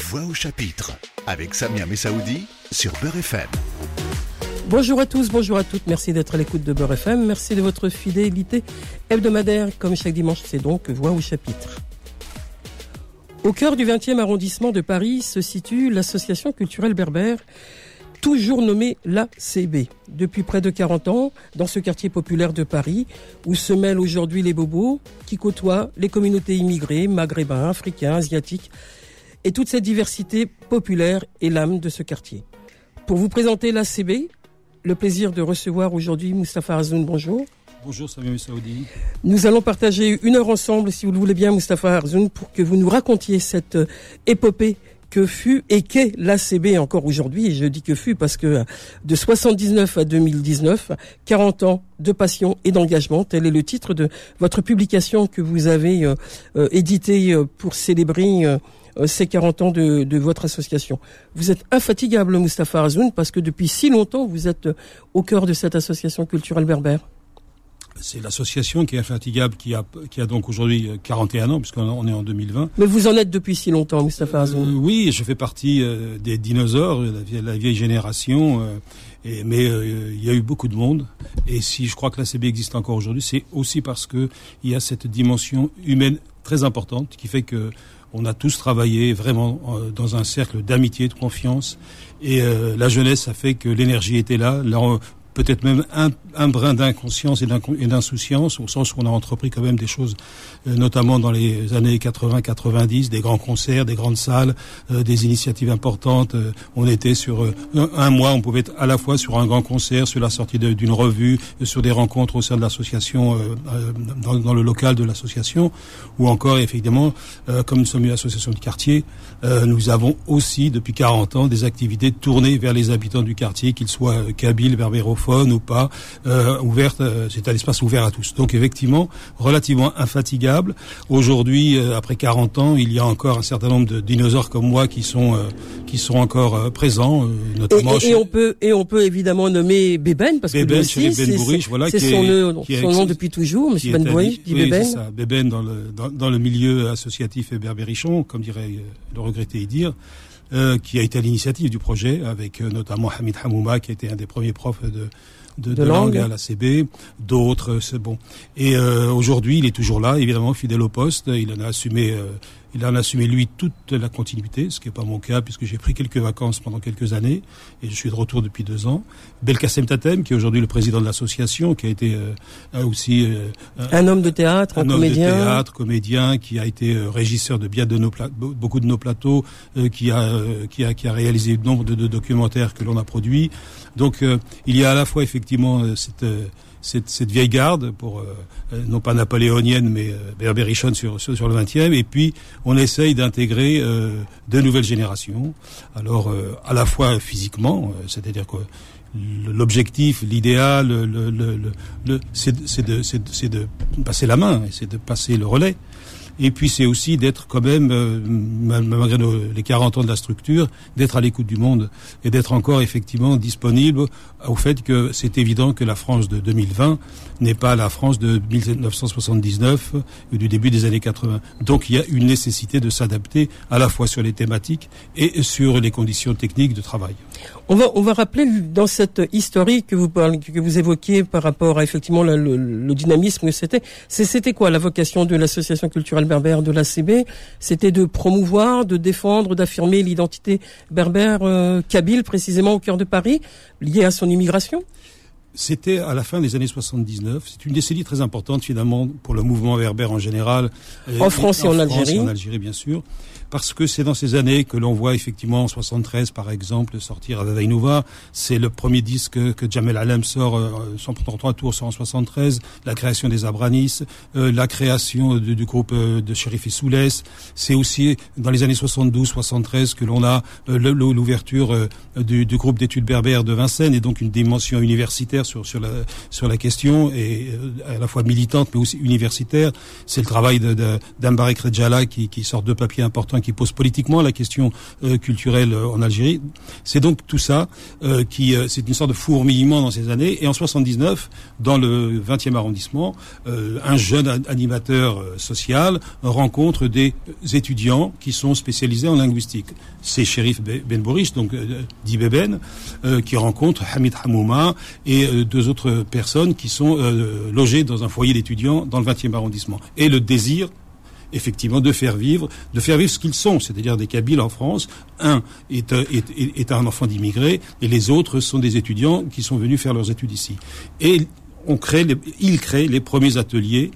Voix au chapitre avec Samia Messaoudi sur Beurre FM. Bonjour à tous, bonjour à toutes, merci d'être à l'écoute de Beurre FM, merci de votre fidélité hebdomadaire, comme chaque dimanche, c'est donc Voix au chapitre. Au cœur du 20e arrondissement de Paris se situe l'association culturelle berbère, toujours nommée l'ACB. Depuis près de 40 ans, dans ce quartier populaire de Paris, où se mêlent aujourd'hui les bobos, qui côtoient les communautés immigrées, maghrébins, africains, asiatiques, et toute cette diversité populaire est l'âme de ce quartier. Pour vous présenter l'ACB, le plaisir de recevoir aujourd'hui Moustapha Arzoun. Bonjour. Bonjour Samuel Saoudi. Nous allons partager une heure ensemble, si vous le voulez bien, Moustapha Arzoun, pour que vous nous racontiez cette euh, épopée que fut et qu'est l'ACB encore aujourd'hui. Et je dis que fut parce que de 79 à 2019, 40 ans de passion et d'engagement, tel est le titre de votre publication que vous avez euh, euh, édité pour célébrer ces 40 ans de, de, votre association. Vous êtes infatigable, Moustapha Arzoun, parce que depuis si longtemps, vous êtes au cœur de cette association culturelle berbère. C'est l'association qui est infatigable, qui a, qui a donc aujourd'hui 41 ans, puisqu'on est en 2020. Mais vous en êtes depuis si longtemps, Moustapha Azoun euh, Oui, je fais partie euh, des dinosaures, la vieille, la vieille génération. Euh, et, mais euh, il y a eu beaucoup de monde. Et si je crois que la CB existe encore aujourd'hui, c'est aussi parce que il y a cette dimension humaine très importante qui fait que on a tous travaillé vraiment dans un cercle d'amitié, de confiance. Et euh, la jeunesse a fait que l'énergie était là peut-être même un, un brin d'inconscience et d'insouciance, au sens où on a entrepris quand même des choses, euh, notamment dans les années 80-90, des grands concerts, des grandes salles, euh, des initiatives importantes. Euh, on était sur euh, un, mois, on pouvait être à la fois sur un grand concert, sur la sortie d'une revue, euh, sur des rencontres au sein de l'association, euh, dans, dans, le local de l'association, ou encore, effectivement, comme nous sommes une association de quartier, nous avons aussi, depuis 40 ans, des activités tournées vers les habitants du quartier, qu'ils soient kabyles, berbérophones ou pas, euh, ouverte, euh, c'est un espace ouvert à tous. Donc effectivement, relativement infatigable. Aujourd'hui, euh, après 40 ans, il y a encore un certain nombre de dinosaures comme moi qui sont euh, qui sont encore présents, notamment. Et, et, et, on peut et on peut évidemment nommer Beben parce que lui Bourriche, voilà, c'est son, son, son nom depuis toujours, Monsieur Ben Bourriche, oui. C'est ça, Beben dans le dans, dans, le milieu associatif et berbérichon, comme dirait le regretté Idir. Euh, qui a été à l'initiative du projet, avec euh, notamment Hamid Hamouma, qui était un des premiers profs de, de, de, de langue à la CB, d'autres, c'est bon. Et euh, aujourd'hui, il est toujours là, évidemment, fidèle au poste. Il en a assumé euh, il en a assumé lui toute la continuité, ce qui n'est pas mon cas puisque j'ai pris quelques vacances pendant quelques années et je suis de retour depuis deux ans. Belkacem Tatem, qui est aujourd'hui le président de l'association, qui a été euh, aussi euh, un, homme de théâtre, un, un comédien, homme de théâtre, comédien, qui a été euh, régisseur de bien de nos beaucoup de nos plateaux, euh, qui a qui a qui a réalisé nombre de, de documentaires que l'on a produits. Donc il y a à la fois effectivement cette cette, cette, vieille garde, pour euh, non pas napoléonienne, mais euh, sur, sur, le 20e, et puis on essaye d'intégrer euh, de nouvelles générations, alors euh, à la fois physiquement, euh, c'est-à-dire que l'objectif, l'idéal, le, le, le, c'est de, de, de, passer la main, c'est de passer le relais. Et puis c'est aussi d'être quand même, euh, malgré les 40 ans de la structure, d'être à l'écoute du monde et d'être encore effectivement disponible au fait que c'est évident que la France de 2020 n'est pas la France de 1979 ou du début des années 80. Donc il y a une nécessité de s'adapter à la fois sur les thématiques et sur les conditions techniques de travail. On va, on va rappeler dans cette historique que vous parlez, que vous évoquiez par rapport à effectivement le, le, le dynamisme que c'était. C'était quoi la vocation de l'association culturelle berbère de l'ACB C'était de promouvoir, de défendre, d'affirmer l'identité berbère euh, kabyle précisément au cœur de Paris, liée à son immigration? C'était à la fin des années 79. C'est une décennie très importante finalement pour le mouvement berbère en général. En France et en, en Algérie. en Algérie, bien sûr parce que c'est dans ces années que l'on voit effectivement en 73 par exemple sortir Avavainova, c'est le premier disque que Jamel Alem sort, euh, son trois tours sort en 73, la création des Abranis, euh, la création du, du groupe euh, de Shérif et Soulès, c'est aussi dans les années 72-73 que l'on a euh, l'ouverture euh, du, du, groupe d'études berbères de Vincennes et donc une dimension universitaire sur, sur, la, sur la question et euh, à la fois militante mais aussi universitaire. C'est le travail d'Ambarek Redjala qui, qui sort deux papiers importants enfin qui pose politiquement la question culturelle en Algérie. C'est donc tout ça qui, c'est une sorte de fourmillement dans ces années. Et en 79, dans le 20e arrondissement, un jeune animateur social rencontre des étudiants qui sont spécialisés en linguistique. C'est Shérif Ben Boris, donc dit Beben, qui rencontre Hamid Hamouma et deux autres personnes qui sont logées dans un foyer d'étudiants dans le 20e arrondissement. Et le désir effectivement de faire vivre, de faire vivre ce qu'ils sont, c'est-à-dire des Kabyles en France. Un est, est, un enfant d'immigrés et les autres sont des étudiants qui sont venus faire leurs études ici. Et on crée, les, ils créent les premiers ateliers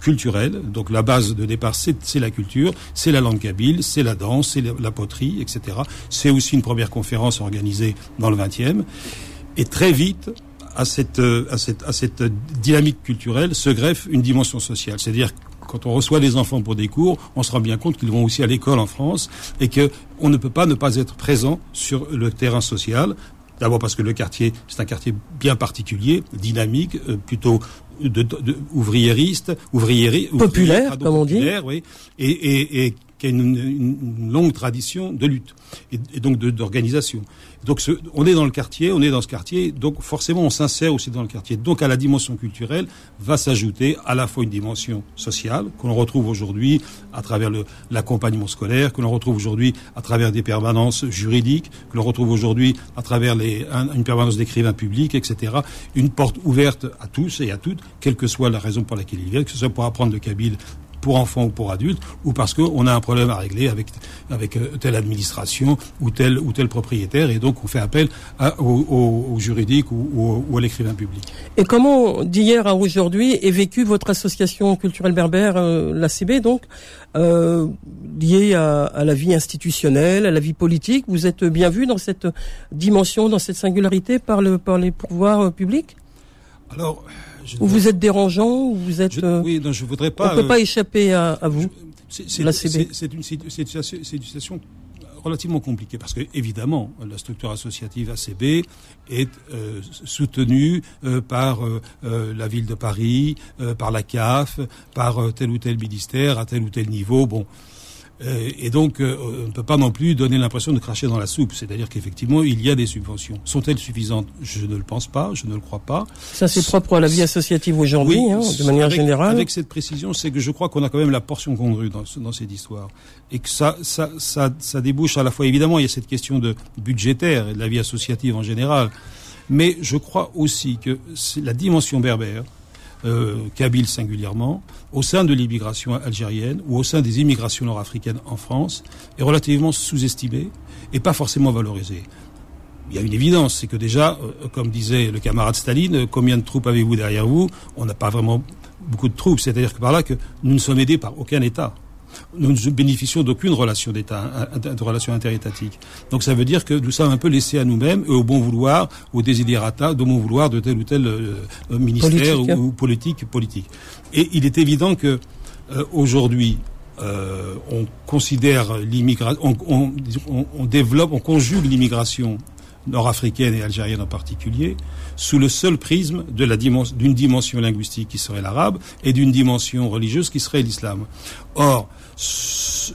culturels. Donc la base de départ, c'est la culture, c'est la langue kabyle, c'est la danse, c'est la, poterie, etc. C'est aussi une première conférence organisée dans le 20e. Et très vite, à cette, à cette, à cette dynamique culturelle se greffe une dimension sociale. C'est-à-dire quand on reçoit des enfants pour des cours, on se rend bien compte qu'ils vont aussi à l'école en France et que on ne peut pas ne pas être présent sur le terrain social. D'abord parce que le quartier, c'est un quartier bien particulier, dynamique, euh, plutôt de, de, ouvriériste, populaire, comme on dit, oui, et, et, et qui une, longue tradition de lutte et, et donc d'organisation. Donc on est dans le quartier, on est dans ce quartier, donc forcément on s'insère aussi dans le quartier. Donc à la dimension culturelle va s'ajouter à la fois une dimension sociale que l'on retrouve aujourd'hui à travers l'accompagnement scolaire, que l'on retrouve aujourd'hui à travers des permanences juridiques, que l'on retrouve aujourd'hui à travers les, une permanence d'écrivains publics, etc. Une porte ouverte à tous et à toutes, quelle que soit la raison pour laquelle ils viennent, que ce soit pour apprendre le kabyle pour enfants ou pour adultes, ou parce qu'on a un problème à régler avec, avec euh, telle administration ou tel, ou tel propriétaire, et donc on fait appel à, au, au, juridique ou, ou, à l'écrivain public. Et comment, d'hier à aujourd'hui, est vécue votre association culturelle berbère, euh, l'ACB, donc, euh, liée à, à, la vie institutionnelle, à la vie politique? Vous êtes bien vu dans cette dimension, dans cette singularité par, le, par les pouvoirs euh, publics? Alors, ou vous êtes dérangeant, ou vous êtes. Je, oui, non, je voudrais pas. On ne peut pas échapper à, à vous. C'est une, une, situation relativement compliquée parce que évidemment la structure associative ACB est euh, soutenue euh, par euh, la ville de Paris, par la CAF, par tel ou tel ministère à tel ou tel niveau. Bon, euh, et donc, euh, on ne peut pas non plus donner l'impression de cracher dans la soupe. C'est-à-dire qu'effectivement, il y a des subventions. Sont-elles suffisantes? Je ne le pense pas, je ne le crois pas. Ça, c'est propre à la vie associative aujourd'hui, hein, de manière générale. Avec cette précision, c'est que je crois qu'on a quand même la portion congrue dans, dans cette histoire. Et que ça, ça, ça, ça débouche à la fois, évidemment, il y a cette question de budgétaire et de la vie associative en général. Mais je crois aussi que la dimension berbère, euh, kabyle singulièrement, au sein de l'immigration algérienne ou au sein des immigrations nord-africaines en France, est relativement sous-estimée et pas forcément valorisée. Il y a une évidence, c'est que déjà, euh, comme disait le camarade Staline, combien de troupes avez-vous derrière vous? On n'a pas vraiment beaucoup de troupes, c'est-à-dire que par là que nous ne sommes aidés par aucun État nous ne bénéficions d'aucune relation d'État, de relation interétatique. Donc ça veut dire que nous sommes un peu laissés à nous-mêmes et au bon vouloir, au desiderata, au bon vouloir de tel ou tel euh, euh, ministère ou, politique politique. Et il est évident que euh, aujourd'hui, on considère l'immigration, on, on, on, développe, on conjugue l'immigration nord-africaine et algérienne en particulier, sous le seul prisme de la d'une dimension linguistique qui serait l'arabe et d'une dimension religieuse qui serait l'islam. Or,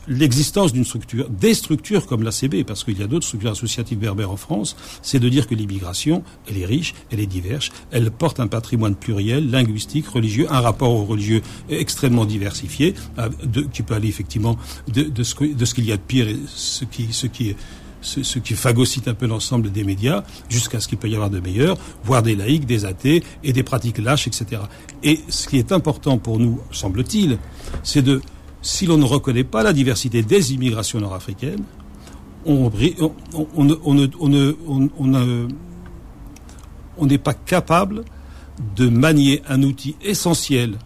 l'existence d'une structure, des structures comme l'ACB, parce qu'il y a d'autres structures associatives berbères en France, c'est de dire que l'immigration, elle est riche, elle est diverse, elle porte un patrimoine pluriel, linguistique, religieux, un rapport au religieux extrêmement diversifié, euh, qui peut aller effectivement de, ce, qu'il y a de pire et ce qui, ce qui ce, qui phagocyte un peu l'ensemble des médias, jusqu'à ce qu'il peut y avoir de meilleurs, voire des laïcs, des athées et des pratiques lâches, etc. Et ce qui est important pour nous, semble-t-il, c'est de, si l'on ne reconnaît pas la diversité des immigrations nord-africaines, on, on n'est pas capable de manier un outil essentiel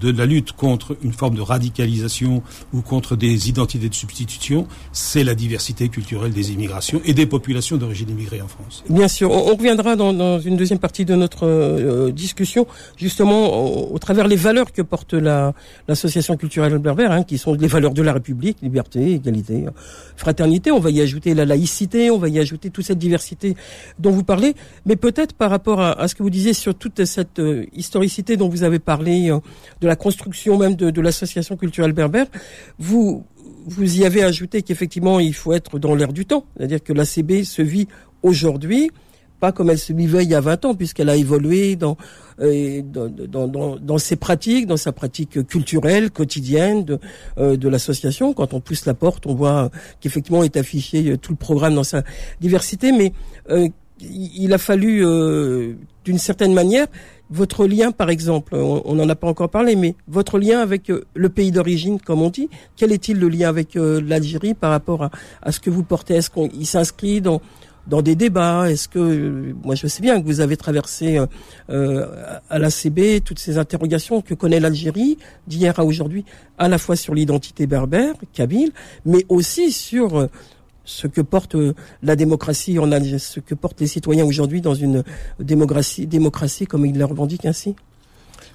de la lutte contre une forme de radicalisation ou contre des identités de substitution, c'est la diversité culturelle des immigrations et des populations d'origine immigrée en France. Bien sûr, on, reviendra dans, une deuxième partie de notre euh, discussion, justement au, travers les valeurs que porte l'association culturelle berbère, hein, qui sont les valeurs de la République, liberté, égalité, fraternité. On va y ajouter la laïcité, on va y ajouter toute cette diversité dont vous parlez, mais peut-être par rapport à, ce que vous disiez sur toute cette euh, historicité dont vous avez parlé. Euh, de la construction même de, de l'association culturelle berbère, vous vous y avez ajouté qu'effectivement, il faut être dans l'air du temps. C'est-à-dire que l'ACB se vit aujourd'hui, pas comme elle se vivait il y a 20 ans, puisqu'elle a évolué dans, euh, dans, dans, dans, ses pratiques, dans sa pratique culturelle, quotidienne de, euh, de l'association. Quand on pousse la porte, on voit qu'effectivement est affiché tout le programme dans sa diversité, mais il a fallu, d'une certaine manière, votre lien, par exemple, on n'en a pas encore parlé, mais votre lien avec euh, le pays d'origine, comme on dit, quel est-il le lien avec euh, l'Algérie par rapport à, ce que vous portez? Est-ce qu'il s'inscrit dans dans des débats? Est-ce que moi je sais bien que vous avez traversé euh, à l'ACB toutes ces interrogations que connaît l'Algérie d'hier à aujourd'hui, à la fois sur l'identité berbère, kabyle, mais aussi sur ce que porte euh, la démocratie en Algérie, ce que portent les citoyens aujourd'hui dans une démocratie, démocratie comme ils le revendiquent ainsi.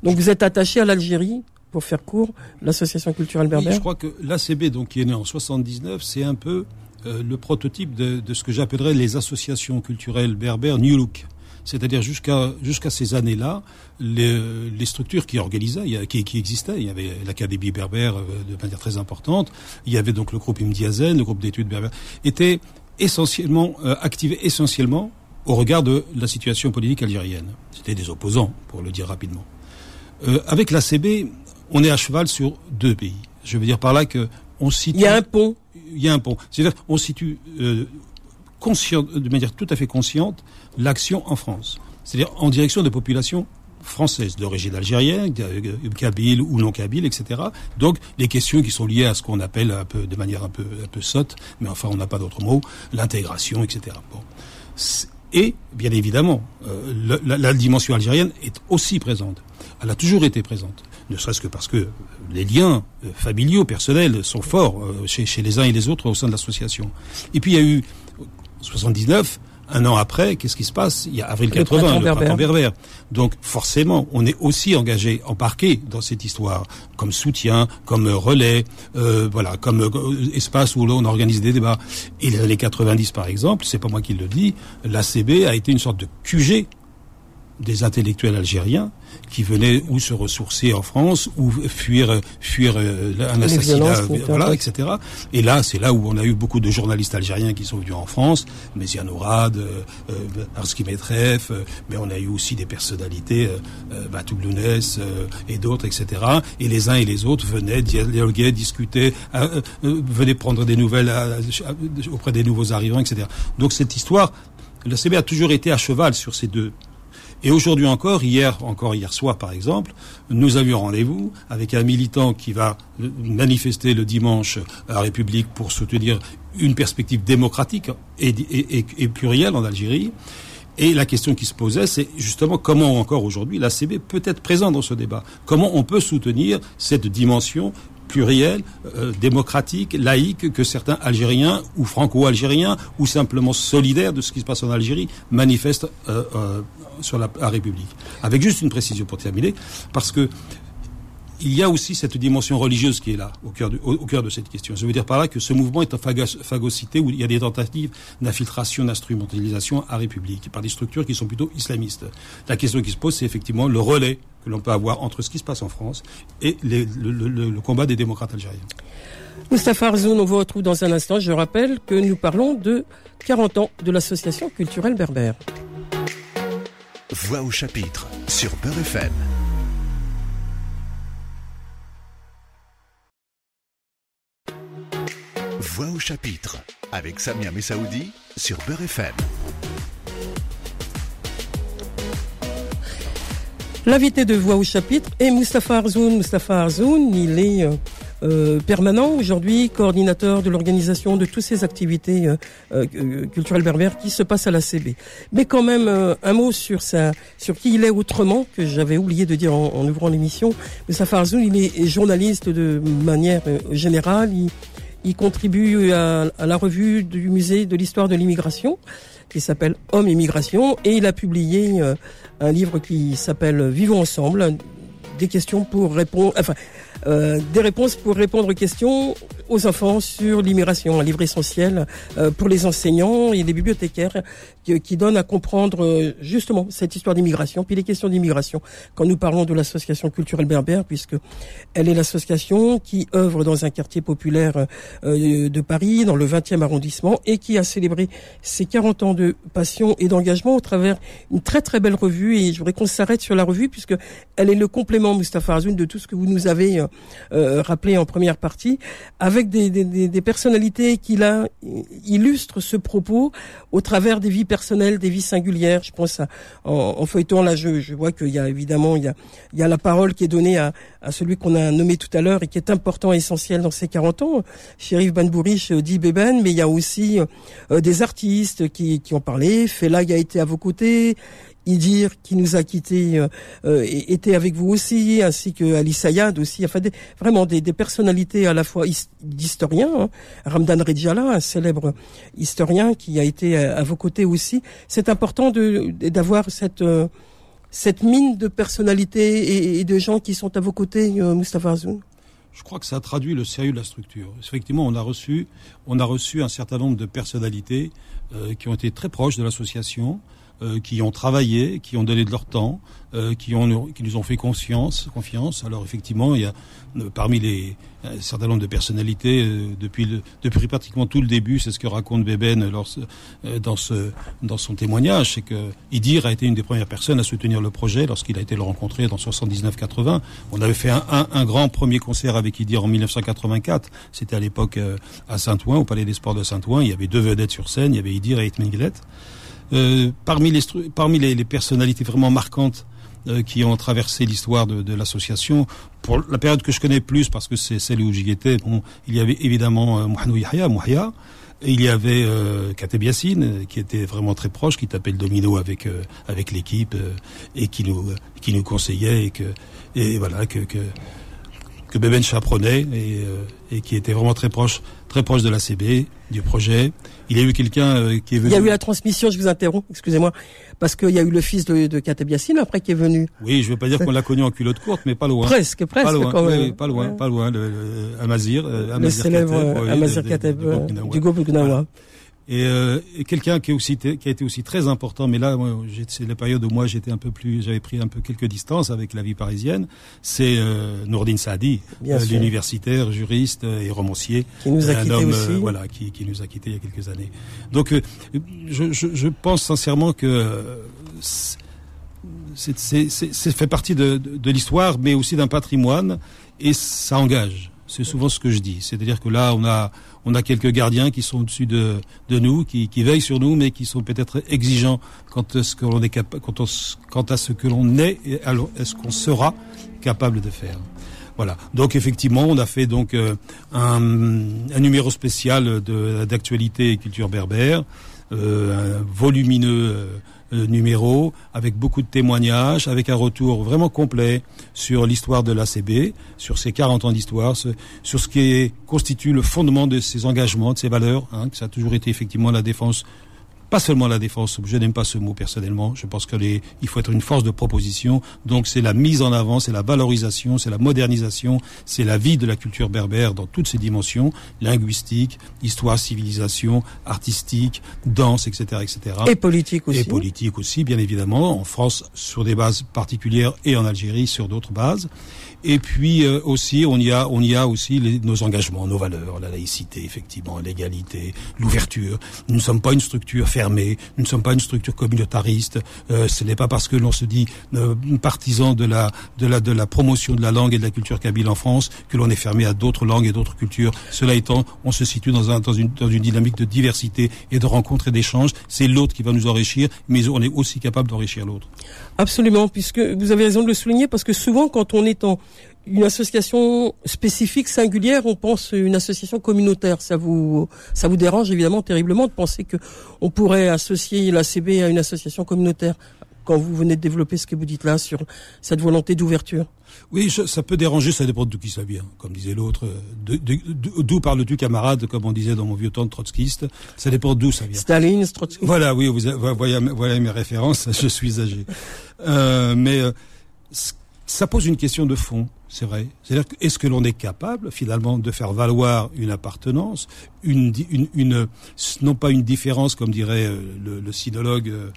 Donc vous êtes attaché à l'Algérie pour faire court, l'association culturelle berbère. je crois que l'ACB, donc qui est né en 79, c'est un peu euh, le prototype de, de ce que j'appellerais les associations culturelles berbères New Look. C'est-à-dire jusqu'à jusqu'à ces années-là, les, les, structures qui organisaient, qui, qui existaient, il y avait l'Académie berbère euh, de manière très importante, il y avait donc le groupe Imdiazen, le groupe d'études berbères, étaient essentiellement euh, activés essentiellement au regard de la situation politique algérienne. C'était des opposants, pour le dire rapidement. Euh, avec l'ACB, on est à cheval sur deux pays. Je veux dire par là que on situe. Il y a un pont. Il y a un pont. C'est-à-dire on situe euh, de manière tout à fait consciente l'action en France. C'est-à-dire en direction des populations françaises d'origine algérienne, kabyle ou non kabyle, etc. Donc les questions qui sont liées à ce qu'on appelle un peu de manière un peu un peu sotte, mais enfin on n'a pas d'autre mot, l'intégration, etc. Bon. Et bien évidemment, euh, la, dimension algérienne est aussi présente. Elle a toujours été présente, ne serait-ce que parce que les liens euh, familiaux, personnels sont forts euh, chez, chez les uns et les autres au sein de l'association. Et puis il y a eu 79, un an après, qu'est-ce qui se passe? Il y a avril 80, le printemps berbère. Donc forcément, on est aussi engagé, embarqué dans cette histoire, comme soutien, comme relais, euh, voilà, comme euh, espace où l'on organise des débats. Et les années 90, par exemple, c'est pas moi qui le dis, l'ACB a été une sorte de QG des intellectuels algériens qui venaient ou se ressourcer en France ou fuir fuir euh, un assassinat voilà etc et là c'est là où on a eu beaucoup de journalistes algériens qui sont venus en France Méziane Ourad euh, euh, Arski Metref euh, mais on a eu aussi des personnalités euh, Batou Lounès et d'autres etc et les uns et les autres venaient dialoguer discuter venaient prendre des nouvelles auprès des nouveaux arrivants etc donc cette histoire la CB a toujours été à cheval sur ces deux et aujourd'hui encore, hier, encore hier soir par exemple, nous avions rendez-vous avec un militant qui va manifester le dimanche à la République pour soutenir une perspective démocratique et, plurielle en Algérie. Et la question qui se posait, c'est justement comment encore aujourd'hui l'ACB peut être présent dans ce débat? Comment on peut soutenir cette dimension pluriel, euh, démocratique, laïque que certains Algériens ou franco-algériens ou simplement solidaires de ce qui se passe en Algérie manifestent euh, euh, sur la, République. Avec juste une précision pour terminer, parce que il y a aussi cette dimension religieuse qui est là, au cœur, au, cœur de cette question. Je veux dire par là que ce mouvement est en phagocyté où il y a des tentatives d'infiltration, d'instrumentalisation à République par des structures qui sont plutôt islamistes. La question qui se pose, c'est effectivement le relais que l'on peut avoir entre ce qui se passe en France et les, le, le, le, combat des démocrates algériens. Moustapha Arzoun, on vous retrouve dans un instant. Je rappelle que nous parlons de 40 ans de l'association culturelle berbère. Voix au chapitre sur Beurre FM. Voix au chapitre avec Samia Messaoudi sur Beurre FM. L'invité de Voix au chapitre est Mustapha Arzoun. Mustapha Arzoun, il est euh, euh, permanent aujourd'hui, coordinateur de l'organisation de toutes ces activités euh, euh, culturelles berbères qui se passent à la CB. Mais quand même, euh, un mot sur sa, sur qui il est autrement, que j'avais oublié de dire en, en ouvrant l'émission. Mustapha Arzoun, il est journaliste de manière générale. Il, il contribue à, la revue du musée de l'histoire de l'immigration qui s'appelle Homme Immigration. Et il a publié euh, un livre qui s'appelle Vivons ensemble des questions pour répondre enfin euh, des réponses pour répondre aux questions aux enfants sur l'immigration, un livre essentiel euh, pour les enseignants et les bibliothécaires qui, qui donne à comprendre euh, justement cette histoire d'immigration, puis les questions d'immigration. Quand nous parlons de l'association culturelle berbère, puisque elle est l'association qui œuvre dans un quartier populaire euh, de Paris, dans le 20e arrondissement, et qui a célébré ses 40 ans de passion et d'engagement au travers une très très belle revue. Et je voudrais qu'on s'arrête sur la revue, puisque elle est le complément, Mustafa Azoun, de tout ce que vous nous avez rappelé en première partie, avec des, des, des personnalités qui là illustrent ce propos au travers des vies personnelles, des vies singulières. Je pense à, en, feuilleton là, je, je vois qu'il y a évidemment il y a, il y a la parole qui est donnée à, à celui qu'on a nommé tout à l'heure et qui est important, essentiel dans ces 40 ans, Shérif Banbourich, Di Beben, mais il y a aussi euh, des artistes qui, qui ont parlé. Felag a été à vos côtés. Idir qui nous a quittés euh, euh, était avec vous aussi, ainsi que Ali Sayad aussi, enfin vraiment des, personnalités à la fois d'historiens, hein. Ramdan Redjala, un célèbre historien qui a été à, vos côtés aussi. C'est important d'avoir cette euh, cette mine de personnalités et, de gens qui sont à vos côtés, Mustafa Azoun. Je crois que ça traduit le sérieux de la structure. Effectivement, on a reçu, on a reçu un certain nombre de personnalités qui ont été très proches de l'association, euh, qui ont travaillé, qui ont donné de leur temps, euh, qui, ont, qui nous ont fait confiance. confiance. Alors effectivement, il y a euh, parmi les un certain nombre de personnalités depuis, le, depuis pratiquement tout le début, c'est ce que raconte Beben lors, dans, ce, dans son témoignage, c'est que Idir a été une des premières personnes à soutenir le projet lorsqu'il a été le rencontrer dans 79-80. On avait fait un, un, un, grand premier concert avec Idir en 1984. C'était à l'époque à Saint-Ouen, au Palais des Sports de Saint-Ouen. Il y avait deux vedettes sur scène, il y avait Idir et Hitman euh, parmi les, parmi les, les, personnalités vraiment marquantes euh, qui ont traversé l'histoire de, de l'association, pour la période que je connais plus, parce que c'est celle où j'y étais, bon, il y avait évidemment euh, Mouhanou Yahya, Mouhia, et il y avait euh, Kateb euh, qui était vraiment très proche, qui tapait le domino avec avec l'équipe et qui nous qui nous conseillait et que et voilà que que, que Beben et, et qui était vraiment très proche très proche de l'ACB, du projet. Il y a eu quelqu'un euh, qui est venu. Il y a eu la transmission, je vous interromps, excusez-moi, parce qu'il y a eu le fils de, de Kateb Yassine après qui est venu. Oui, je ne veux pas dire qu'on l'a connu en culotte courte, mais pas loin. Presque, presque. Pas loin, quand même. Oui, pas loin, pas loin. Le, le Amazir, euh, le célèbre Amazir Kateb, du Gobugnawa et, euh, et quelqu'un qui, aussi, qui a été aussi très important, mais là, c'est la période où moi j'étais un peu plus, j'avais pris un peu quelques distances avec la vie parisienne, c'est euh, Nourdine Saadi, euh, l'universitaire, juriste et romancier, qui nous a un homme, aussi. Euh, voilà, qui, qui, nous a quittés il y a quelques années. Donc, euh, je, je, je, pense sincèrement que c'est fait partie de, de, de l'histoire, mais aussi d'un patrimoine, et ça engage. C'est souvent ce que je dis. C'est-à-dire que là, on a, on a quelques gardiens qui sont au-dessus de, de nous, qui, qui veillent sur nous, mais qui sont peut-être exigeants quant à ce que l'on est capable, quant, à ce est-ce qu'on sera capable de faire. Voilà. Donc effectivement, on a fait donc euh, un, numéro spécial d'actualité et culture berbère, euh, un volumineux. Euh, numéro, avec beaucoup de témoignages, avec un retour vraiment complet sur l'histoire de l'ACB, sur ses 40 ans d'histoire, sur ce qui constitue le fondement de ses engagements, de ses valeurs, hein, que a toujours été effectivement la défense pas seulement la défense, je n'aime pas ce mot personnellement, je pense qu'il faut être une force de proposition, donc c'est la mise en avant, c'est la valorisation, c'est la modernisation, c'est la vie de la culture berbère dans toutes ses dimensions, linguistique, histoire, civilisation, artistique, danse, etc. etc. Et politique aussi. Et politique aussi, bien évidemment, en France sur des bases particulières et en Algérie sur d'autres bases. Et puis euh, aussi, on y a, on y a aussi les, nos engagements, nos valeurs, la laïcité, effectivement, l'égalité, l'ouverture. Nous ne sommes pas une structure fermée, nous ne sommes pas une structure communautariste. Euh, ce n'est pas parce que l'on se dit euh, partisan de la, de la, de la promotion de la langue et de la culture kabyle en France que l'on est fermé à d'autres langues et d'autres cultures. Cela étant, on se situe dans, un, dans, une, dans une dynamique de diversité et de rencontre et d'échange. C'est l'autre qui va nous enrichir, mais on est aussi capable d'enrichir l'autre. Absolument, puisque vous avez raison de le souligner, parce que souvent, quand on est en une association spécifique, singulière, on pense une association communautaire. Ça vous, ça vous dérange évidemment terriblement de penser que on pourrait associer l'ACB à une association communautaire quand vous venez de développer ce que vous dites là sur cette volonté d'ouverture. Oui, ça peut déranger, ça dépend d'où qui ça vient. Comme disait l'autre, d'où parles-tu camarade, comme on disait dans mon vieux temps de trotskiste, ça dépend d'où ça vient. Staline, Trotsky. Voilà, oui, vous, voilà mes références, je suis âgé. Euh, mais euh, ça pose une question de fond, c'est vrai. C'est-à-dire, est-ce que l'on est capable, finalement, de faire valoir une appartenance, une, une, une non pas une différence, comme dirait euh, le, le sinologue euh,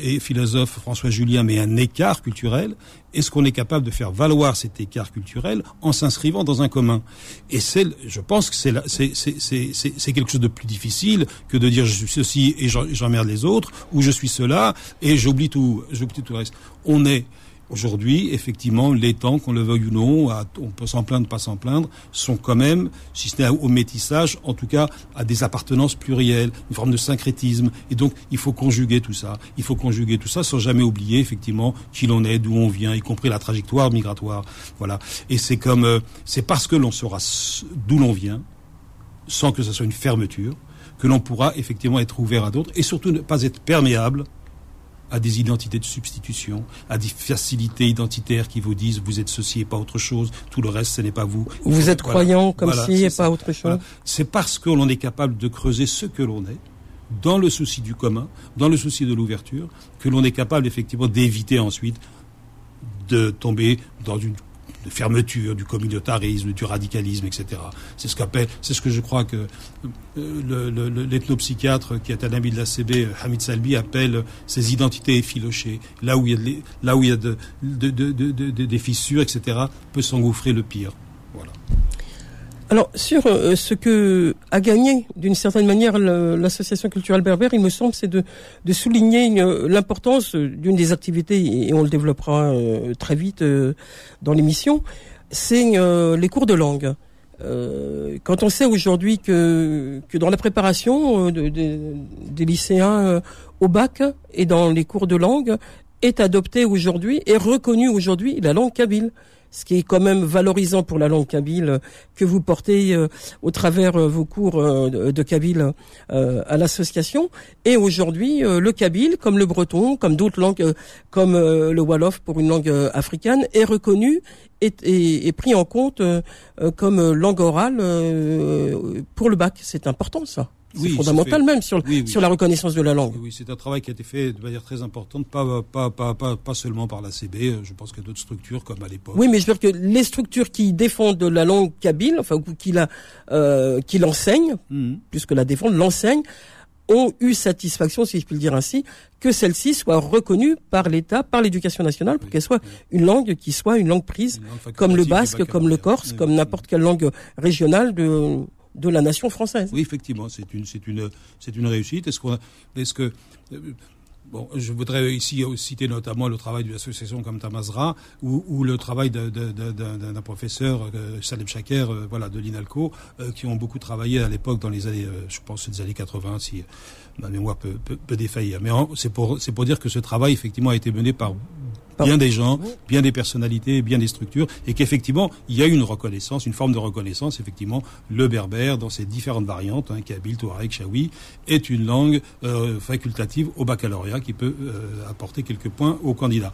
et philosophe François Julien, mais un écart culturel. Est-ce qu'on est capable de faire valoir cet écart culturel en s'inscrivant dans un commun? Et c'est, je pense que c'est, c'est, quelque chose de plus difficile que de dire je suis ceci et j'emmerde les autres, ou je suis cela et j'oublie tout, j'oublie tout le reste. On est Aujourd'hui, effectivement, les temps, qu'on le veuille ou non, on peut s'en plaindre, pas s'en plaindre, sont quand même, si ce n'est au métissage, en tout cas à des appartenances plurielles, une forme de syncrétisme. Et donc, il faut conjuguer tout ça. Il faut conjuguer tout ça sans jamais oublier, effectivement, qui l'on est, d'où on vient, y compris la trajectoire migratoire. Voilà. Et c'est comme, euh, c'est parce que l'on saura d'où l'on vient, sans que ce soit une fermeture, que l'on pourra effectivement être ouvert à d'autres et surtout ne pas être perméable à des identités de substitution, à des facilités identitaires qui vous disent vous êtes ceci et pas autre chose, tout le reste ce n'est pas vous. Vous êtes croyant comme si et pas autre chose. C'est parce que l'on est capable de creuser ce que l'on est, dans le souci du commun, dans le souci de l'ouverture, que l'on est capable effectivement d'éviter ensuite de tomber dans une de fermeture, du communautarisme, du radicalisme, etc. C'est ce qu'appelle, c'est ce que je crois que euh, l'ethnopsychiatre qui est un ami de la CB, Hamid Salbi, appelle ces identités effilochées. Là où il y a, là où il y a de, des fissures, etc., peut s'engouffrer le pire. Alors sur euh, ce que a gagné d'une certaine manière l'association culturelle berbère, il me semble, c'est de, souligner l'importance d'une des activités et on le développera euh, très vite euh, dans l'émission, c'est les cours de langue. quand on sait aujourd'hui que, que dans la préparation des lycéens au bac et dans les cours de langue est adoptée aujourd'hui et reconnue aujourd'hui la langue kabyle ce qui est quand même valorisant pour la langue kabyle euh, que vous portez euh, au travers euh, vos cours de kabyle à l'association. Et aujourd'hui, le kabyle, comme le breton, comme d'autres langues, comme le wolof pour une langue africaine, est reconnu et, pris en compte comme langue orale pour le bac. C'est important ça c'est fondamental même sur, sur la reconnaissance de la langue. Oui, c'est un travail qui a été fait de manière très importante, pas, pas, pas, pas, pas seulement par la CB, je pense qu'il y a d'autres structures comme à l'époque. Oui, mais je veux dire que les structures qui défendent la langue kabyle, enfin, qui la, euh, qui l'enseignent, mhm. plus que la défendent, l'enseignent, ont eu satisfaction, si je puis le dire ainsi, que celle-ci soit reconnue par l'État, par l'éducation nationale, pour qu'elle soit une langue qui soit une langue prise, comme le basque, comme le corse, comme n'importe quelle langue régionale de de la nation française. Oui, effectivement, c'est une, c'est une, c'est une réussite. Est-ce qu'on, est-ce que euh, Bon, je voudrais ici citer notamment le travail de l'association comme Tamazra ou, le travail d'un professeur, euh, Salem Chaker, euh, voilà, de l'INALCO, qui ont beaucoup travaillé à l'époque dans les années, je pense, les années 80, si ma mémoire peut, peut défaillir. Mais c'est pour, c'est pour dire que ce travail, effectivement, a été mené par bien des gens, bien des personnalités, bien des structures, et qu'effectivement, il y a une reconnaissance, une forme de reconnaissance, effectivement, le berbère, dans ses différentes variantes, hein, Kabyle, Touareg, Chaoui, est une langue euh, facultative au baccalauréat qui peut euh, apporter quelques points aux candidats.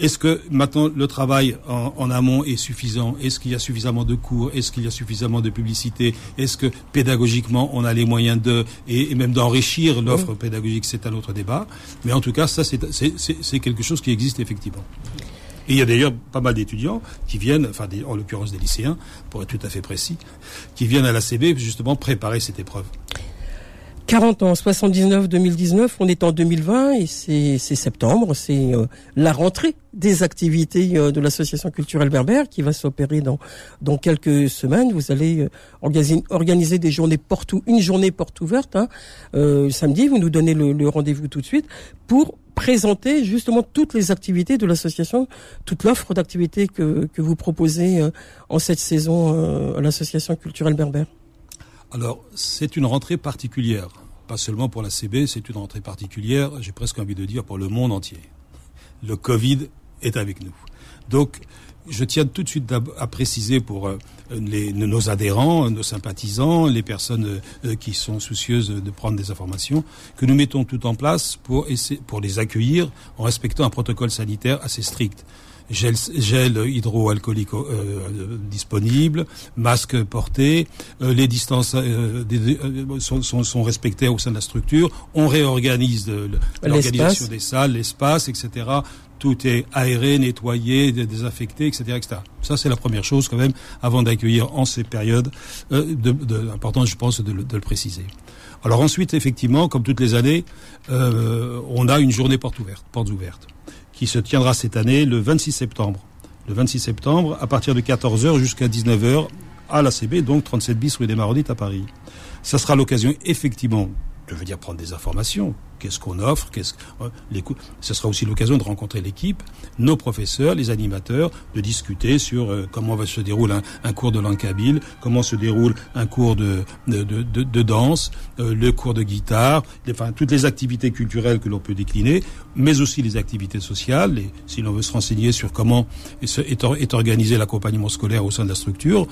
Est-ce que maintenant le travail en, amont est suffisant? Est-ce qu'il y a suffisamment de cours? Est-ce qu'il y a suffisamment de publicité? Est-ce que pédagogiquement on a les moyens de et, même d'enrichir l'offre pédagogique C'est un autre débat. Mais en tout cas, ça c'est quelque chose qui existe effectivement. Et il y a d'ailleurs pas mal d'étudiants qui viennent, enfin en l'occurrence des lycéens, pour être tout à fait précis, qui viennent à la CB justement préparer cette épreuve. 40 ans, 79-2019, on est en 2020 et c'est septembre, c'est euh, la rentrée des activités euh, de l'association culturelle berbère qui va s'opérer dans dans quelques semaines. Vous allez euh, organiser, des journées portes une journée porte ouverte hein, samedi. Vous nous donnez le, rendez-vous tout de suite pour présenter justement toutes les activités de l'association, toute l'offre d'activités que, que vous proposez en cette saison à l'association culturelle berbère. Alors, c'est une rentrée particulière. Pas seulement pour la CB, c'est une rentrée particulière, j'ai presque envie de dire, pour le monde entier. Le Covid est avec nous. Donc, je tiens tout de suite à, préciser pour euh, nos adhérents, nos sympathisants, les personnes euh, qui sont soucieuses de prendre des informations, que nous mettons tout en place pour, pour les accueillir en respectant un protocole sanitaire assez strict gel, gel hydroalcoolique euh, disponible, masque porté, euh, les distances euh, sont, sont, sont, respectées au sein de la structure, on réorganise l'organisation des salles, l'espace, etc. tout est aéré, nettoyé, désaffecté, etc., etc. Ça, c'est la première chose quand même, avant d'accueillir en ces périodes, euh, de, de, important, je pense, de, de, le préciser. Alors ensuite, effectivement, comme toutes les années, euh, on a une journée porte ouverte, portes ouvertes, qui se tiendra cette année le 26 septembre. Le 26 septembre, à partir de 14h jusqu'à 19h, à l'ACB, donc 37 bis rue des Maronites à Paris. Ça sera l'occasion, effectivement, je veux dire prendre des informations, qu'est-ce qu'on offre, qu'est-ce euh, les ce sera aussi l'occasion de rencontrer l'équipe, nos professeurs, les animateurs, de discuter sur euh, comment va se dérouler un, cours de langue kabyle, comment se déroule un cours de de, de, de, danse, euh, le cours de guitare, enfin toutes les activités culturelles que l'on peut décliner, mais aussi les activités sociales. Et si l'on veut se renseigner sur comment est, est, organisé l'accompagnement scolaire au sein de la structure,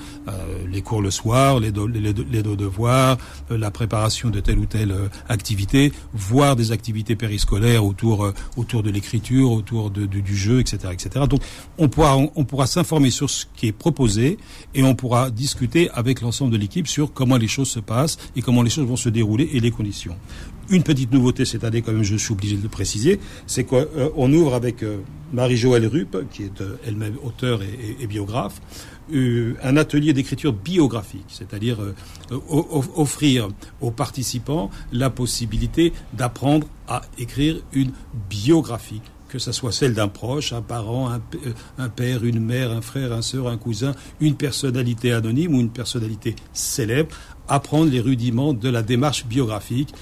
les cours le soir, les, les, les devoirs, la préparation de telle ou telle activité, voire des activités périscolaires autour euh, autour de l'écriture, autour de, du jeu, etc., etc. Donc on pourra on, pourra s'informer sur ce qui est proposé et on pourra discuter avec l'ensemble de l'équipe sur comment les choses se passent et comment les choses vont se dérouler et les conditions. Une petite nouveauté cette année, quand même, je suis obligé de le préciser, c'est qu'on euh, ouvre avec euh, Marie-Joëlle Rupp, qui est elle-même auteur et, et biographe, euh, un atelier d'écriture biographique, c'est-à-dire euh, offrir aux participants la possibilité d'apprendre à écrire une biographie que ce soit celle d'un proche, un parent, un, euh, père, une mère, un frère, un sœur, un cousin, une personnalité anonyme ou une personnalité célèbre, apprendre les rudiments de la démarche biographique.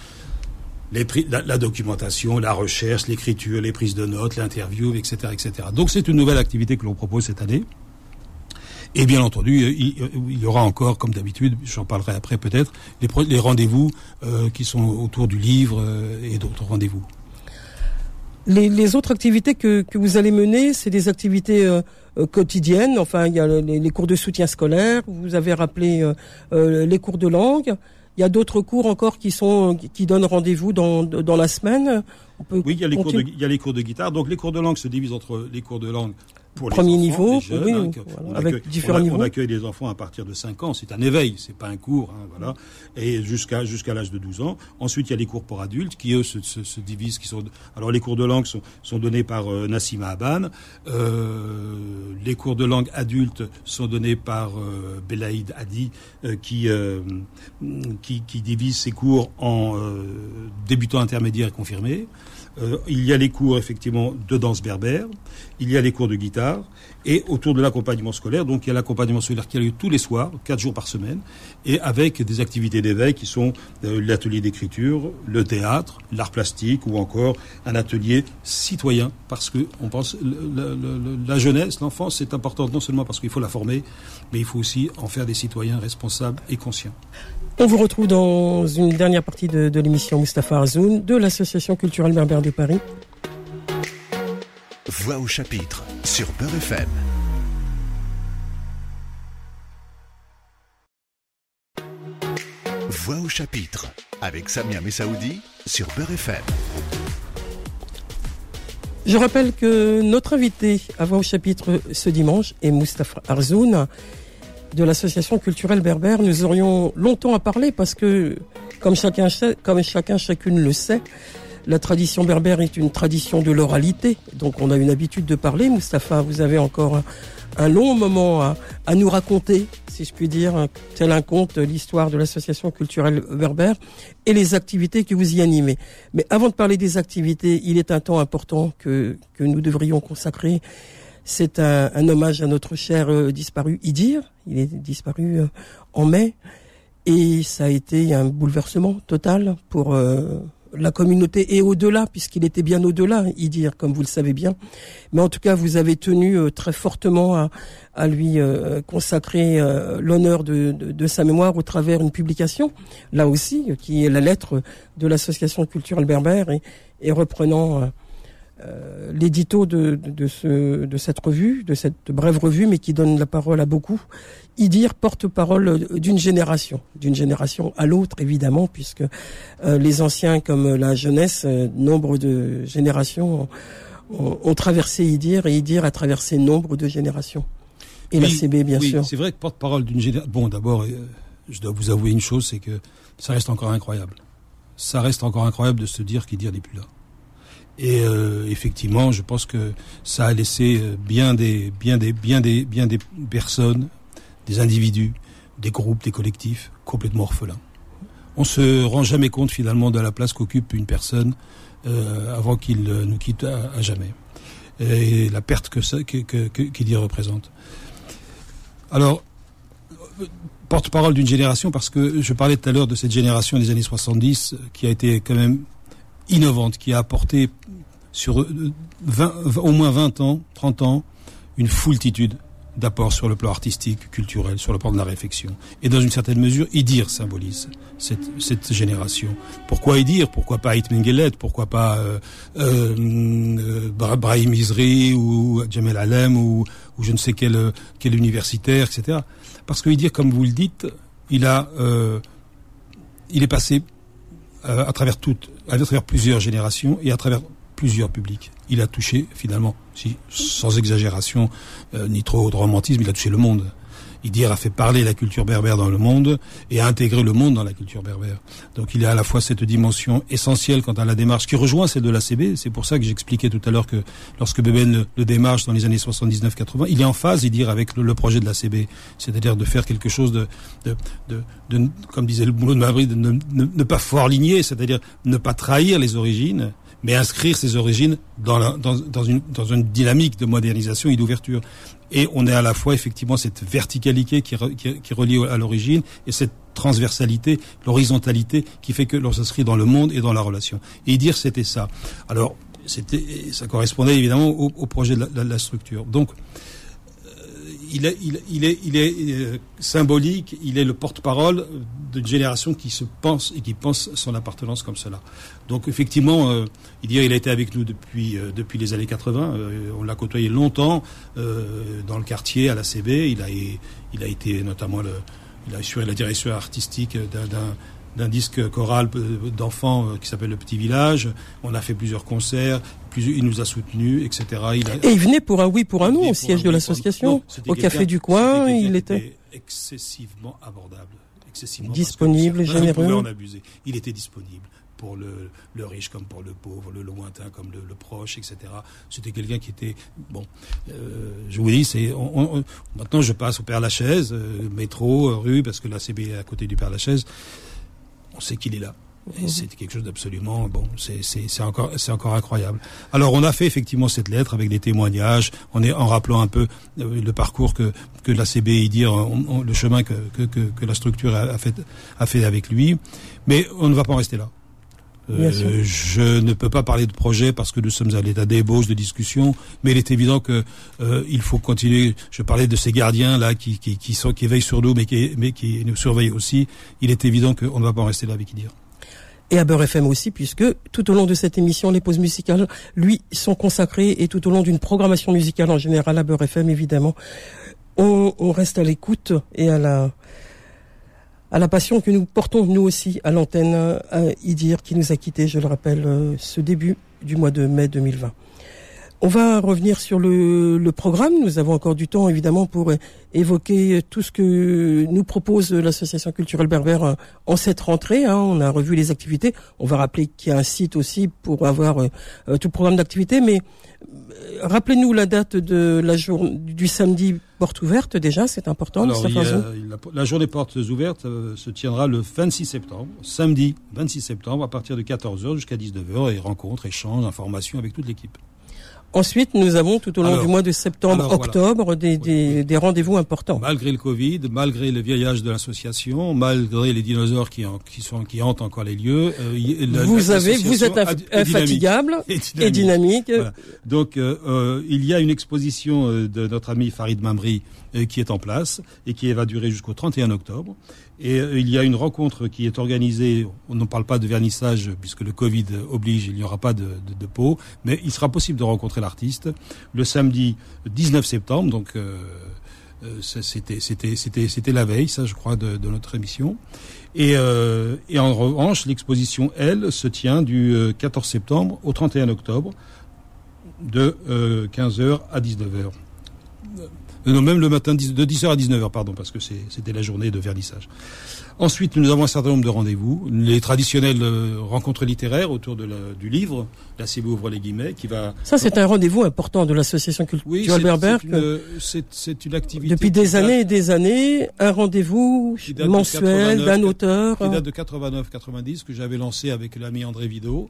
la, documentation, la recherche, l'écriture, les prises de notes, l'interview, etc., etc. Donc c'est une nouvelle activité que l'on propose cette année. Et bien entendu, euh, il, y aura encore, comme d'habitude, j'en parlerai après peut-être, les, les rendez-vous euh, qui sont autour du livre euh, et d'autres rendez-vous. Les, autres activités que, que, vous allez mener, c'est des activités quotidiennes. Enfin, il y a les, cours de soutien scolaire. Vous avez rappelé les cours de langue. Il y a d'autres cours encore qui sont qui donnent rendez-vous dans, dans la semaine. oui, il y, a les cours de, il y a les cours de guitare. Donc les cours de langue se divisent entre les cours de langue premier niveau, oui, hein, avec différents niveaux. On accueille des enfants à partir de 5 ans, c'est un éveil, c'est pas un cours, hein, voilà, et jusqu'à jusqu'à l'âge de 12 ans. Ensuite, il y a les cours pour adultes qui eux se, se, se divisent, qui sont alors les cours de langue sont, sont donnés par euh, Nassima Aban, euh, les cours de langue adultes sont donnés par euh, Belaïd Hadi euh, qui, euh, qui qui divise ses cours en débutants intermédiaires et confirmés. Euh, il y a les cours effectivement de danse berbère, il y a les cours de guitare, et autour de l'accompagnement scolaire, donc il y a l'accompagnement scolaire qui a lieu tous les soirs, quatre jours par semaine, et avec des activités d'éveil qui sont euh, l'atelier d'écriture, le théâtre, l'art plastique, ou encore un atelier citoyen, parce que on pense la jeunesse, l'enfance, c'est important non seulement parce qu'il faut la former, mais il faut aussi en faire des citoyens responsables et conscients. On vous retrouve dans une dernière partie de, l'émission Mustapha Azoun de l'Association culturelle berbère de Paris. Voix au chapitre sur Beurre FM. Voix au chapitre avec Samia Messaoudi sur Beurre FM. Je rappelle que notre invité à Voix au chapitre ce dimanche est Mustapha Arzoun de l'association culturelle berbère, nous aurions longtemps à parler parce que, comme chacun, comme chacun, chacune le sait, la tradition berbère est une tradition de l'oralité. Donc on a une habitude de parler. Mustapha, vous avez encore un, long moment à, à, nous raconter, si je puis dire, tel un conte, l'histoire de l'association culturelle berbère et les activités que vous y animez. Mais avant de parler des activités, il est un temps important que, que nous devrions consacrer c'est un, hommage à notre cher euh, disparu Idir. Il est disparu euh, en mai. Et ça a été un bouleversement total pour euh, la communauté et au-delà, puisqu'il était bien au-delà, Idir, comme vous le savez bien. Mais en tout cas, vous avez tenu très fortement à, lui consacrer l'honneur de, sa mémoire au travers d'une publication, là aussi, qui est la lettre de l'association culturelle berbère et reprenant euh, l'édito de, de, ce, de cette revue, de cette brève revue, mais qui donne la parole à beaucoup, Idir porte-parole d'une génération, d'une génération à l'autre évidemment, puisque euh, les anciens comme la jeunesse, euh, nombre de générations ont, traversé Idir et Idir a traversé nombre de générations. Et la CB bien oui, sûr. C'est vrai que porte-parole d'une génération. Bon, d'abord, je dois vous avouer une chose, c'est que ça reste encore incroyable. Ça reste encore incroyable de se dire qu'Idir n'est plus là Et euh, effectivement, je pense que ça a laissé euh, bien des, bien des, bien des, bien des personnes, des individus, des groupes, des collectifs complètement orphelins. On se rend jamais compte finalement de la place qu'occupe une personne euh, avant qu'il nous quitte à, jamais. Et la perte que ça, qu'il que, que, y représente. Alors, porte-parole d'une génération parce que je parlais tout à l'heure de cette génération des années 70 qui a été quand même innovante, qui a apporté sur 20, au moins 20 ans, 30 ans, une foultitude d'apports sur le plan artistique, culturel, sur le plan de la réflexion. Et dans une certaine mesure, Idir symbolise cette, cette génération. Pourquoi Idir? Pourquoi pas Ait Mengelet? Pourquoi pas euh, euh, Brahim Izri ou Jamel Alem ou, ou je ne sais quel, quel universitaire, etc. Parce que Idir, comme vous le dites, il a, euh, il est passé euh, à travers toutes, à travers plusieurs générations et à travers plusieurs publics. Il a touché finalement, si, sans exagération euh, ni trop de romantisme, il a touché le monde. Idir a fait parler la culture berbère dans le monde et a intégré le monde dans la culture berbère. Donc il y a à la fois cette dimension essentielle quant à la démarche qui rejoint celle de l'ACB. C'est pour ça que j'expliquais tout à l'heure que lorsque Beben le, démarche dans les années 79-80, il est en phase, Idir, avec le, projet de l'ACB. C'est-à-dire de faire quelque chose de, de, de, de comme disait le boulot de de ne, ne, pas forligner, c'est-à-dire ne pas trahir les origines mais inscrire ses origines dans, la, dans, dans, une, dans une dynamique de modernisation et d'ouverture. Et on est à la fois effectivement cette verticalité qui, relie à l'origine et cette transversalité, l'horizontalité qui fait que l'on s'inscrit dans le monde et dans la relation. Et dire c'était ça. Alors c'était, ça correspondait évidemment au, projet de la, la structure. Donc il est, il, est, il est euh, symbolique, il est le porte-parole d'une génération qui se pense et qui pense son appartenance comme cela. Donc effectivement, euh, il, il a été avec nous depuis, euh, depuis les années 80. on l'a côtoyé longtemps dans le quartier, à la CB. Il a, il a été notamment le, il a assuré la direction artistique d'un d'un disque choral d'enfants qui s'appelle Le Petit Village. On a fait plusieurs concerts il nous a soutenus, etc. Et il venait pour un oui, pour un non au siège de l'association, au café du coin. Il était excessivement abordable, excessivement disponible, généreux. en abuser. Il était disponible pour le, le, riche comme pour le pauvre, le lointain comme le, proche, etc. C'était quelqu'un qui était bon. Euh, je vous dis, c'est maintenant je passe au Père Lachaise, euh, métro, rue, parce que la CB est à côté du Père Lachaise. On sait qu'il est là. Et c'est quelque chose d'absolument bon, c'est encore c'est encore incroyable. Alors on a fait effectivement cette lettre avec des témoignages, on est en rappelant un peu euh, le parcours que que la CBI dire, le chemin que, que, que, la structure a, fait a fait avec lui, mais on ne va pas en rester là. Euh, je ne peux pas parler de projet parce que nous sommes à l'état d'ébauche, de discussion, mais il est évident que euh, il faut continuer. Je parlais de ces gardiens là qui, qui, qui, sont, qui veillent sur nous, mais qui, mais qui nous surveillent aussi. Il est évident qu'on ne va pas en rester là avec dire et à Beurre FM aussi, puisque tout au long de cette émission, les pauses musicales, lui, sont consacrées, et tout au long d'une programmation musicale en général à Beurre FM, évidemment, on, reste à l'écoute et à la à la passion que nous portons nous aussi à l'antenne à Idir qui nous a quittés, je le rappelle, euh, ce début du mois de mai 2020. On va revenir sur le, le, programme. Nous avons encore du temps, évidemment, pour évoquer tout ce que nous propose l'association culturelle berbère en cette rentrée. Hein. On a revu les activités. On va rappeler qu'il y a un site aussi pour avoir euh, tout le programme d'activités. Mais euh, rappelez-nous la date de la journée du samedi porte ouverte déjà, c'est important. Alors, la, journée portes ouvertes euh, se tiendra le 26 septembre, samedi 26 septembre, à partir de 14h jusqu'à 19h, et rencontres, échanges, informations avec toute l'équipe. Ensuite, nous avons tout au long du mois de septembre, octobre, des, des, des rendez-vous importants. Malgré le Covid, malgré le vieillage de l'association, malgré les dinosaures qui, qui, sont, qui hantent encore les lieux, euh, vous avez, vous êtes infatigable et dynamique. Donc, euh, euh, il y a une exposition de notre ami Farid Mamri euh, qui est en place et qui va durer jusqu'au 31 octobre. Et euh, il y a une rencontre qui est organisée, on ne parle pas de vernissage puisque le Covid oblige, il n'y aura pas de, de, pot, mais il sera possible de rencontrer l'artiste le samedi 19 septembre, donc euh, euh c'était c'était c'était c'était la veille, ça je crois, de, notre émission. Et, euh, et en revanche, l'exposition, elle, se tient du 14 septembre au 31 octobre, de 15h à 19h. Non, même le matin de 10h à 19h, pardon, parce que c'était la journée de vernissage. Ensuite, nous avons un certain nombre de rendez-vous, les traditionnelles euh, rencontres littéraires autour de du livre, la CB ouvre les guillemets, qui va... Ça, c'est un rendez-vous important de l'association culturelle oui, Berber. C'est une, activité... Depuis des années et des années, un rendez-vous mensuel d'un auteur. Qui date de 89-90, que j'avais lancé avec l'ami André Vido.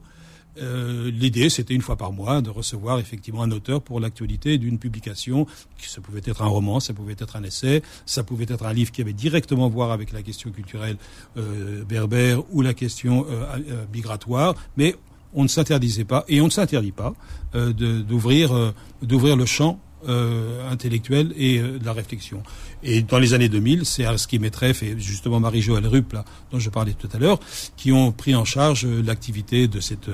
Euh, l'idée, c'était une fois par mois de recevoir effectivement un auteur pour l'actualité d'une publication. Ça pouvait être un roman, ça pouvait être un essai, ça pouvait être un livre qui avait directement à voir avec la question culturelle euh, berbère ou la question euh, migratoire, mais on ne s'interdisait pas et on ne s'interdit pas d'ouvrir d'ouvrir le champ intellectuelle et de la réflexion. Et dans les années 2000, c'est Arski Metreff et justement Marie-Joëlle Rupp, là, dont je parlais tout à l'heure, qui ont pris en charge euh, l'activité de, cette,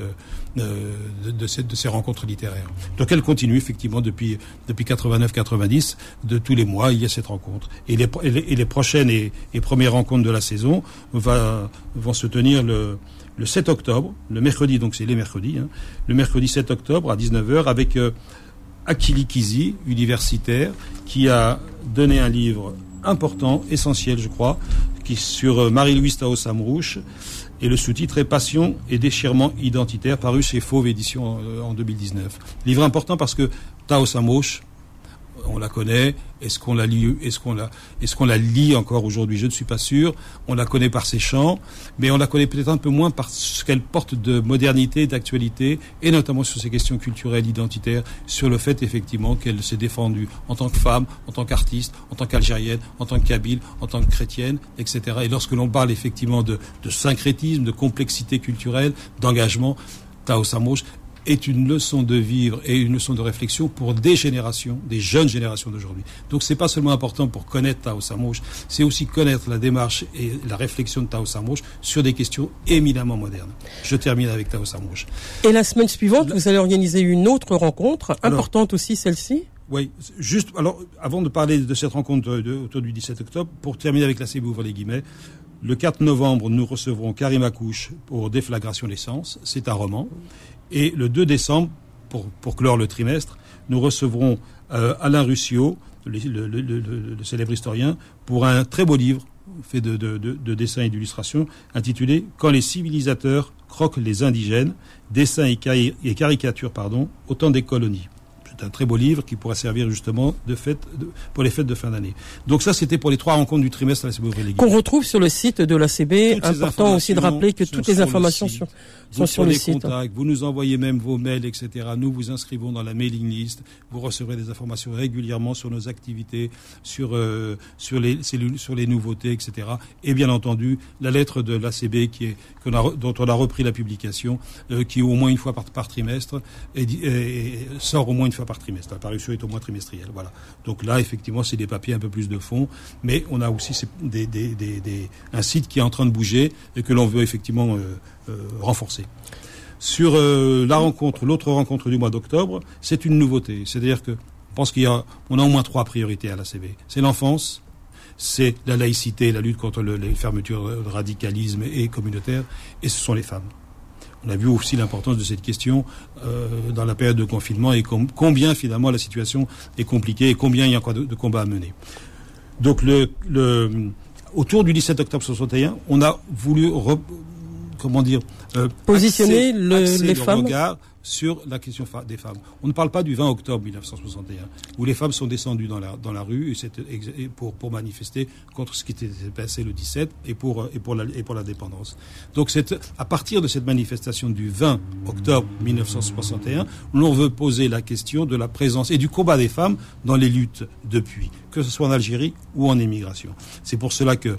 de, cette, de ces rencontres littéraires. Donc elle continue effectivement depuis, depuis 89-90, de tous les mois, il y a cette rencontre. Et les, et les prochaines et, et, premières rencontres de la saison va, vont se tenir le, le 7 octobre, le mercredi, donc c'est les mercredis, hein, le mercredi 7 octobre à 19h avec Akili Kizi, universitaire, qui a donné un livre important, essentiel, je crois, qui sur euh, Marie-Louise Tao Samrouche. Et le sous-titre est Passion et déchirement identitaire, paru chez Fauve Édition euh, en 2019. Livre important parce que Tao Samrouche, on la connaît. Est-ce qu'on la lit, est-ce la lit encore aujourd'hui? Je ne suis pas sûr. On la connaît par ses chants, mais on la connaît peut-être un peu moins par ce qu'elle porte de modernité, d'actualité, et notamment sur ces questions culturelles, identitaires, sur le fait effectivement qu'elle s'est défendue en tant que femme, en tant qu'artiste, en tant qu'algérienne, en tant que kabyle, en tant que chrétienne, etc. Et lorsque l'on parle effectivement de, de syncrétisme, de complexité culturelle, d'engagement, Tao Samouche est une leçon de vivre et une leçon de réflexion pour des générations, des jeunes générations d'aujourd'hui. Donc c'est pas seulement important pour connaître Tao Samouche, c'est aussi connaître la démarche et la réflexion de Tao Samouche sur des questions éminemment modernes. Je termine avec Tao Samouche. Et la semaine suivante, vous allez organiser une autre rencontre, importante aussi celle-ci? Oui, juste, alors, avant de parler de cette rencontre autour du 17 octobre, pour terminer avec la CB ouvre les guillemets, le 4 novembre, nous recevrons Karim Akouche pour Déflagration l'essence. C'est un roman. Et le 2 décembre, pour, clore le trimestre, nous recevrons euh, Alain Ruscio, le, célèbre historien, pour un très beau livre fait de, de, de dessins et d'illustrations intitulé Quand les civilisateurs croquent les indigènes, dessins et, caricatures, pardon, autant des colonies. C'est un très beau livre qui pourra servir justement de fête, pour les fêtes de fin d'année. Donc ça, c'était pour les trois rencontres du trimestre à la CB Qu'on retrouve sur le site de la CB. Important aussi de rappeler que toutes les informations sont, sont sur le site. Contacts, vous nous envoyez même vos mails, etc. Nous vous inscrivons dans la mailing list. Vous recevrez des informations régulièrement sur nos activités, sur euh, sur les sur les nouveautés, etc. Et bien entendu, la lettre de l'ACB qui est dont on a repris la publication, euh, qui au moins une fois par, par trimestre et, et, sort au moins une fois par trimestre. La parution est au moins trimestrielle. Voilà. Donc là, effectivement, c'est des papiers un peu plus de fond, mais on a aussi un site qui est en train de bouger et que l'on veut effectivement euh, euh, renforcer. Sur euh, la rencontre, l'autre rencontre du mois d'octobre, c'est une nouveauté. C'est-à-dire que je pense qu'il y a, on a au moins trois priorités à la CV. C'est l'enfance, c'est la laïcité, la lutte contre les fermetures de radicalisme et communautaire, et ce sont les femmes. On a vu aussi l'importance de cette question euh, dans la période de confinement et combien finalement la situation est compliquée et combien il y a encore de, combats à mener. Donc le, autour du 17 octobre 61, on a voulu comment dire euh, positionner les femmes sur la question des femmes. On ne parle pas du 20 octobre 1961, où les femmes sont descendues dans la, dans la rue pour, pour manifester contre ce qui était passé le 17 et pour, et pour, la, et pour dépendance. Donc c'est à partir de cette manifestation du 20 octobre 1961, l'on veut poser la question de la présence et du combat des femmes dans les luttes depuis, que ce soit en Algérie ou en émigration. C'est pour cela que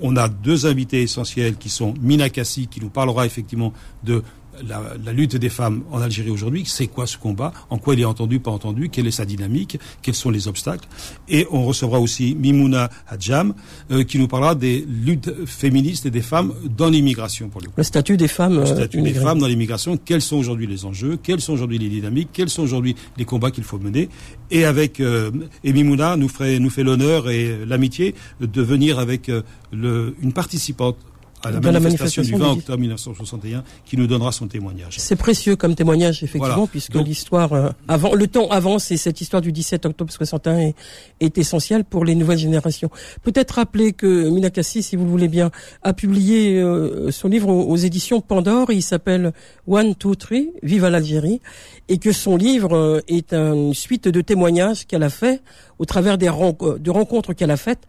on a deux invités essentiels qui sont Mina Kassi, qui nous parlera effectivement de la, lutte des femmes en Algérie aujourd'hui, c'est quoi ce combat, en quoi il est entendu, pas entendu, quelle est sa dynamique, quels sont les obstacles? Et on recevra aussi Mimouna Hadjam, euh, qui nous parlera des luttes féministes et des femmes dans l'immigration. Pour le, le statut des femmes. Le euh, statut des femmes dans l'immigration, quels sont aujourd'hui les enjeux, quels sont aujourd'hui les dynamiques, quels sont aujourd'hui les combats qu'il faut mener? Et avec euh, et Mimouna nous, ferait, nous fait l'honneur et l'amitié de venir avec le, une participante à la, manifestation, du 20 octobre 1961 qui nous donnera son témoignage. C'est précieux comme témoignage effectivement puisque l'histoire euh, avant le temps avance et cette histoire du 17 octobre 61 est, est essentielle pour les nouvelles générations. Peut-être rappeler que Minakassi, si vous le voulez bien, a publié euh, son livre aux, éditions Pandore. Il s'appelle One Two Three, Vive à l'Algérie, et que son livre euh, est une suite de témoignages qu'elle a fait au travers des de rencontres qu'elle a faites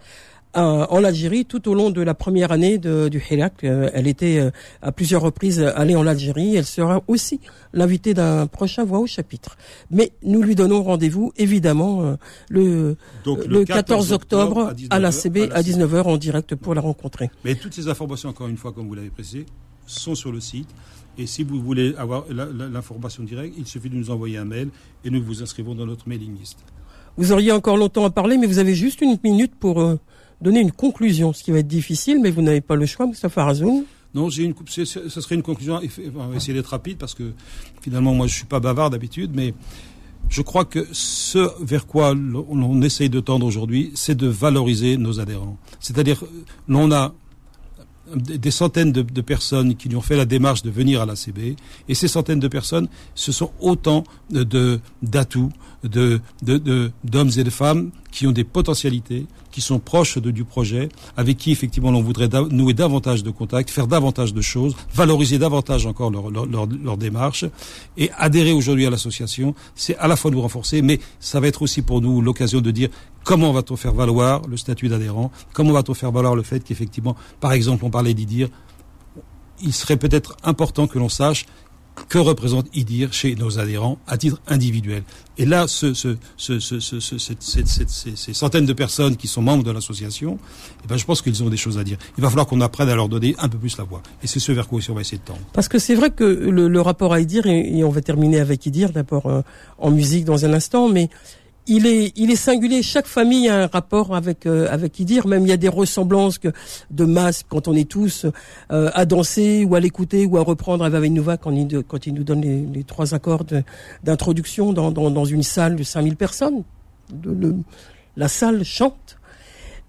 en Algérie tout au long de la première année du Hirak. Euh, elle était euh, à plusieurs reprises allée en Algérie. Elle sera aussi l'invitée d'un prochain Voix au chapitre. Mais nous lui donnons rendez-vous évidemment euh, le, le, 14, octobre à, la CB à 19h en direct pour la rencontrer. Mais toutes ces informations, encore une fois, comme vous l'avez précisé, sont sur le site. Et si vous voulez avoir l'information directe, il suffit de nous envoyer un mail et nous vous inscrivons dans notre mailing list. Vous auriez encore longtemps à parler, mais vous avez juste une minute pour donner une conclusion, ce qui va être difficile, mais vous n'avez pas le choix, Mustafa Razoun. Non, j'ai une, ce serait une conclusion. On va essayer d'être rapide parce que finalement, moi, je suis pas bavard d'habitude, mais je crois que ce vers quoi on essaye de tendre aujourd'hui, c'est de valoriser nos adhérents. C'est-à-dire, l'on a des centaines de, personnes qui lui ont fait la démarche de venir à l'ACB, et ces centaines de personnes, ce sont autant de d'atouts, de d'hommes et de femmes qui ont des potentialités, qui sont proches de, du projet, avec qui effectivement l'on voudrait nouer davantage de contacts, faire davantage de choses, valoriser davantage encore leur, leur, leur, démarche, et adhérer aujourd'hui à l'association, c'est à la fois nous renforcer, mais ça va être aussi pour nous l'occasion de dire comment va-t-on faire valoir le statut d'adhérent, comment va-t-on faire valoir le fait qu'effectivement, par exemple, on parlait d'IDIR, il serait peut-être important que l'on sache que représente IDIR chez nos adhérents à titre individuel. Et là, ce, ce, ce, ces centaines de personnes qui sont membres de l'association, eh ben, je pense qu'ils ont des choses à dire. Il va falloir qu'on apprenne à leur donner un peu plus la voix. Et c'est ce vers quoi on va essayer de tendre. Parce que c'est vrai que le, le, rapport à IDIR, et, on va terminer avec IDIR d'abord euh, en musique dans un instant, mais il est, il est singulier. Chaque famille a un rapport avec euh, avec Idir. Même il y a des ressemblances que, de masse quand on est tous euh, à danser ou à l'écouter ou à reprendre avec Nova quand il, quand il nous donne les, trois accords d'introduction dans, dans, dans, une salle de 5000 personnes. le, la salle chante.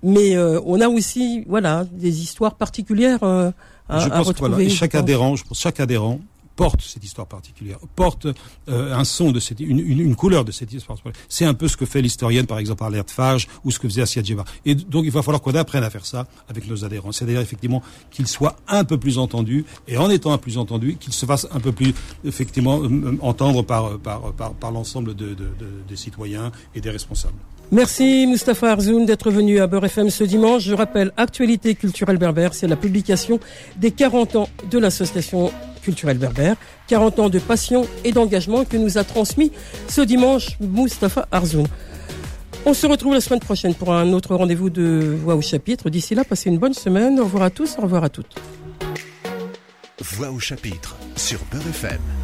Mais euh, on a aussi voilà des histoires particulières à, je pense retrouver. Que, chaque adhérent, je pense chaque adhérent porte cette histoire particulière, porte euh, un son de cette, une, une, couleur de cette histoire. C'est un peu ce que fait l'historienne, par exemple, Arlette Fage, ou ce que faisait Assia Djeva. Et donc, il va falloir qu'on apprenne à faire ça avec nos adhérents. C'est-à-dire, effectivement, qu'ils soient un peu plus entendus, et en étant un plus entendus, qu'ils se fassent un peu plus, effectivement, entendre par, par, par, par l'ensemble de, des citoyens et des responsables. Merci Mustapha Arzoun d'être venu à Beurre FM ce dimanche. Je rappelle, Actualité culturelle berbère, c'est la publication des 40 ans de l'association culturelle berbère, 40 ans de passion et d'engagement que nous a transmis ce dimanche Mustapha Arzoun. On se retrouve la semaine prochaine pour un autre rendez-vous de Voix au chapitre. D'ici là, passez une bonne semaine. Au revoir à tous, au revoir à toutes. Voix au chapitre sur Beurre FM.